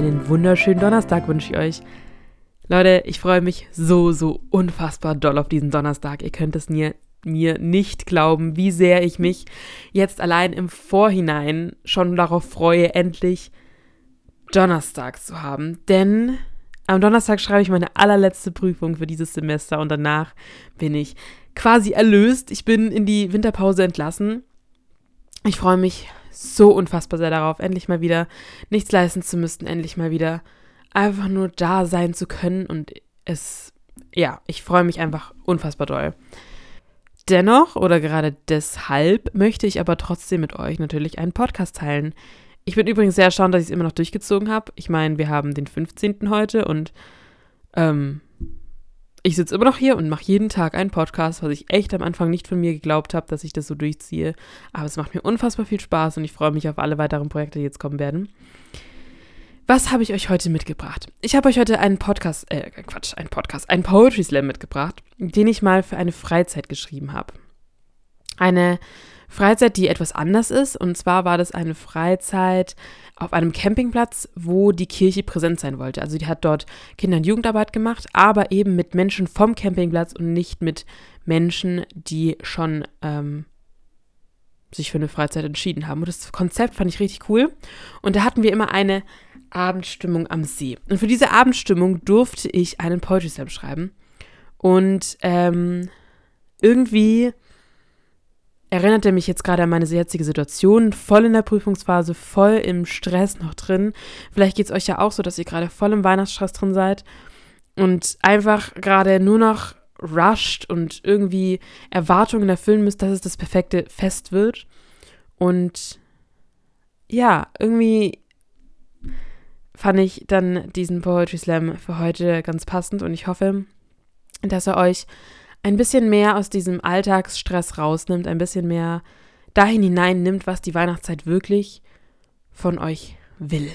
einen wunderschönen Donnerstag wünsche ich euch. Leute, ich freue mich so, so unfassbar doll auf diesen Donnerstag. Ihr könnt es mir, mir nicht glauben, wie sehr ich mich jetzt allein im Vorhinein schon darauf freue, endlich Donnerstag zu haben. Denn am Donnerstag schreibe ich meine allerletzte Prüfung für dieses Semester und danach bin ich quasi erlöst. Ich bin in die Winterpause entlassen. Ich freue mich so unfassbar sehr darauf, endlich mal wieder nichts leisten zu müssen, endlich mal wieder einfach nur da sein zu können und es, ja, ich freue mich einfach unfassbar doll. Dennoch oder gerade deshalb möchte ich aber trotzdem mit euch natürlich einen Podcast teilen. Ich bin übrigens sehr erstaunt, dass ich es immer noch durchgezogen habe. Ich meine, wir haben den 15. heute und ähm, ich sitze immer noch hier und mache jeden Tag einen Podcast, was ich echt am Anfang nicht von mir geglaubt habe, dass ich das so durchziehe. Aber es macht mir unfassbar viel Spaß und ich freue mich auf alle weiteren Projekte, die jetzt kommen werden. Was habe ich euch heute mitgebracht? Ich habe euch heute einen Podcast, äh, Quatsch, einen Podcast, einen Poetry Slam mitgebracht, den ich mal für eine Freizeit geschrieben habe. Eine Freizeit, die etwas anders ist. Und zwar war das eine Freizeit auf einem Campingplatz, wo die Kirche präsent sein wollte. Also die hat dort Kinder- und Jugendarbeit gemacht, aber eben mit Menschen vom Campingplatz und nicht mit Menschen, die schon ähm, sich für eine Freizeit entschieden haben. Und das Konzept fand ich richtig cool. Und da hatten wir immer eine Abendstimmung am See. Und für diese Abendstimmung durfte ich einen Poetry Slam schreiben. Und ähm, irgendwie erinnert er mich jetzt gerade an meine jetzige Situation, voll in der Prüfungsphase, voll im Stress noch drin. Vielleicht geht es euch ja auch so, dass ihr gerade voll im Weihnachtsstress drin seid und einfach gerade nur noch rusht und irgendwie Erwartungen erfüllen müsst, dass es das perfekte Fest wird. Und ja, irgendwie fand ich dann diesen Poetry Slam für heute ganz passend und ich hoffe, dass er euch ein bisschen mehr aus diesem Alltagsstress rausnimmt, ein bisschen mehr dahin hinein nimmt, was die Weihnachtszeit wirklich von euch will.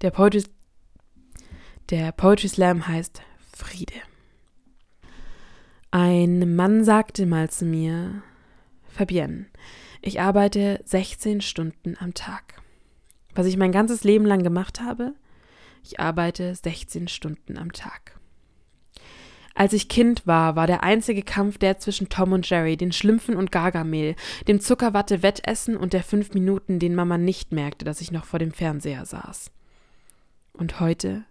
Der Poetry, der Poetry Slam heißt Friede. Ein Mann sagte mal zu mir, Fabienne, ich arbeite 16 Stunden am Tag. Was ich mein ganzes Leben lang gemacht habe, ich arbeite 16 Stunden am Tag. Als ich Kind war, war der einzige Kampf der zwischen Tom und Jerry, den Schlümpfen und Gargamel, dem Zuckerwatte-Wettessen und der fünf Minuten, den Mama nicht merkte, dass ich noch vor dem Fernseher saß. Und heute?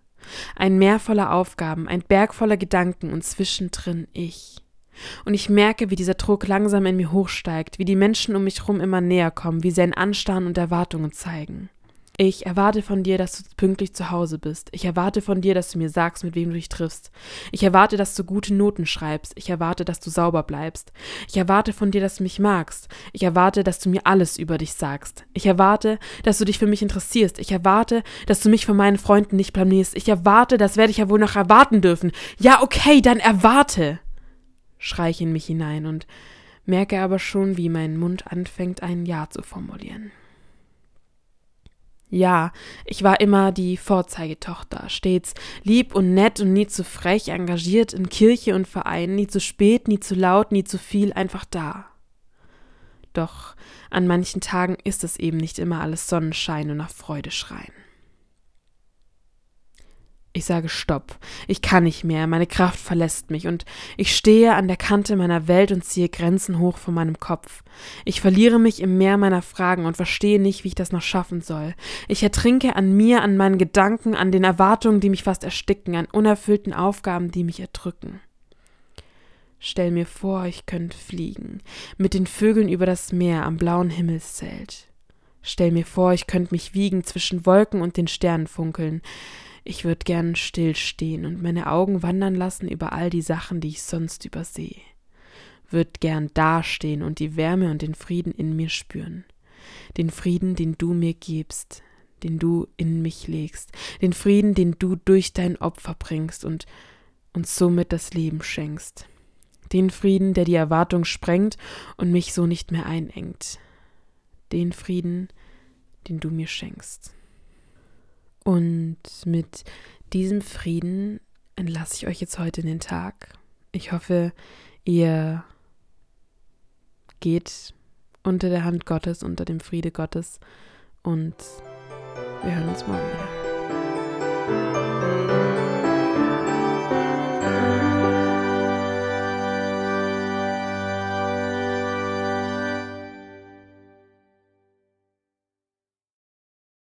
Ein Meer voller Aufgaben, ein Berg voller Gedanken und zwischendrin ich. Und ich merke, wie dieser Druck langsam in mir hochsteigt, wie die Menschen um mich herum immer näher kommen, wie sie ein Anstarren und Erwartungen zeigen. Ich erwarte von dir, dass du pünktlich zu Hause bist. Ich erwarte von dir, dass du mir sagst, mit wem du dich triffst. Ich erwarte, dass du gute Noten schreibst. Ich erwarte, dass du sauber bleibst. Ich erwarte von dir, dass du mich magst. Ich erwarte, dass du mir alles über dich sagst. Ich erwarte, dass du dich für mich interessierst. Ich erwarte, dass du mich von meinen Freunden nicht blamierst. Ich erwarte, das werde ich ja wohl noch erwarten dürfen. Ja, okay, dann erwarte, schrei ich in mich hinein und merke aber schon, wie mein Mund anfängt, ein Ja zu formulieren. Ja, ich war immer die Vorzeigetochter, stets lieb und nett und nie zu frech, engagiert in Kirche und Verein, nie zu spät, nie zu laut, nie zu viel, einfach da. Doch an manchen Tagen ist es eben nicht immer alles Sonnenschein und nach Freude schreien. Ich sage Stopp. Ich kann nicht mehr. Meine Kraft verlässt mich und ich stehe an der Kante meiner Welt und ziehe Grenzen hoch vor meinem Kopf. Ich verliere mich im Meer meiner Fragen und verstehe nicht, wie ich das noch schaffen soll. Ich ertrinke an mir, an meinen Gedanken, an den Erwartungen, die mich fast ersticken, an unerfüllten Aufgaben, die mich erdrücken. Stell mir vor, ich könnte fliegen, mit den Vögeln über das Meer am blauen Himmelszelt. Stell mir vor, ich könnte mich wiegen zwischen Wolken und den Sternen funkeln. Ich würde gern stillstehen und meine Augen wandern lassen über all die Sachen, die ich sonst übersehe. Würd gern dastehen und die Wärme und den Frieden in mir spüren. Den Frieden, den du mir gibst, den du in mich legst, den Frieden, den du durch dein Opfer bringst und uns somit das Leben schenkst. Den Frieden, der die Erwartung sprengt und mich so nicht mehr einengt. Den Frieden, den du mir schenkst. Und mit diesem Frieden entlasse ich euch jetzt heute in den Tag. Ich hoffe, ihr geht unter der Hand Gottes, unter dem Friede Gottes und Wir hören uns morgen wieder.